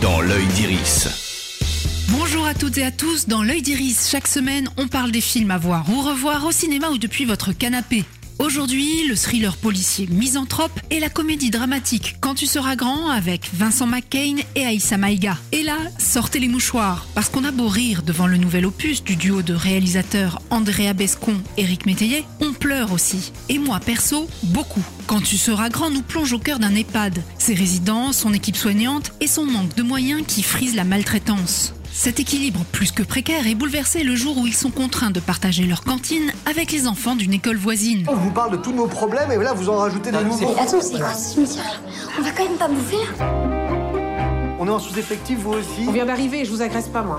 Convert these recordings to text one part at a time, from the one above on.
dans l'œil d'Iris. Bonjour à toutes et à tous, dans l'œil d'Iris, chaque semaine on parle des films à voir ou revoir au cinéma ou depuis votre canapé. Aujourd'hui, le thriller policier Misanthrope et la comédie dramatique Quand tu seras grand avec Vincent McCain et Aïssa Maïga. Et là, sortez les mouchoirs, parce qu'on a beau rire devant le nouvel opus du duo de réalisateurs Andrea Bescon, Éric Métayer, on pleure aussi. Et moi, perso, beaucoup. Quand tu seras grand nous plonge au cœur d'un EHPAD, ses résidents, son équipe soignante et son manque de moyens qui frise la maltraitance. Cet équilibre plus que précaire est bouleversé le jour où ils sont contraints de partager leur cantine avec les enfants d'une école voisine. On vous parle de tous nos problèmes et là vous en rajoutez des nouveaux. Attends, c'est quoi ce On va quand même pas bouffer là On est en sous-effectif vous aussi On vient d'arriver, je vous agresse pas moi.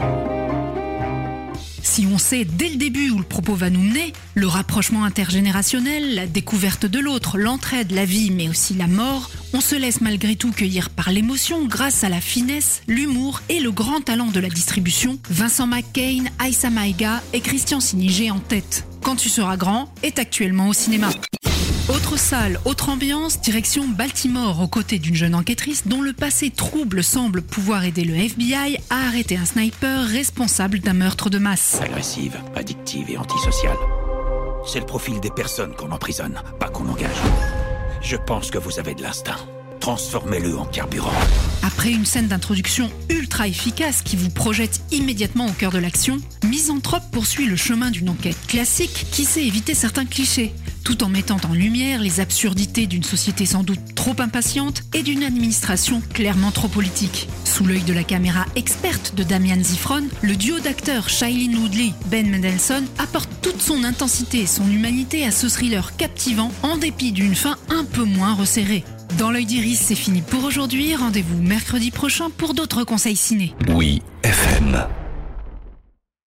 Si on sait dès le début où le propos va nous mener, le rapprochement intergénérationnel, la découverte de l'autre, l'entraide, la vie, mais aussi la mort, on se laisse malgré tout cueillir par l'émotion grâce à la finesse, l'humour et le grand talent de la distribution. Vincent McCain, Aïssa Maïga et Christian Sinigé en tête. Quand tu seras grand est actuellement au cinéma. Autre salle, autre ambiance, direction Baltimore aux côtés d'une jeune enquêtrice dont le passé trouble semble pouvoir aider le FBI à arrêter un sniper responsable d'un meurtre de masse. Agressive, addictive et antisociale. C'est le profil des personnes qu'on emprisonne, pas qu'on engage. Je pense que vous avez de l'instinct. Transformez-le en carburant. Après une scène d'introduction ultra efficace qui vous projette immédiatement au cœur de l'action, Misanthrope poursuit le chemin d'une enquête classique qui sait éviter certains clichés, tout en mettant en lumière les absurdités d'une société sans doute trop impatiente et d'une administration clairement trop politique. Sous l'œil de la caméra experte de Damian Zifron, le duo d'acteurs Shailene Woodley, Ben Mendelsohn apporte toute son intensité et son humanité à ce thriller captivant en dépit d'une fin un peu moins resserrée. Dans l'œil d'Iris, c'est fini pour aujourd'hui. Rendez-vous mercredi prochain pour d'autres conseils ciné. Oui, FM.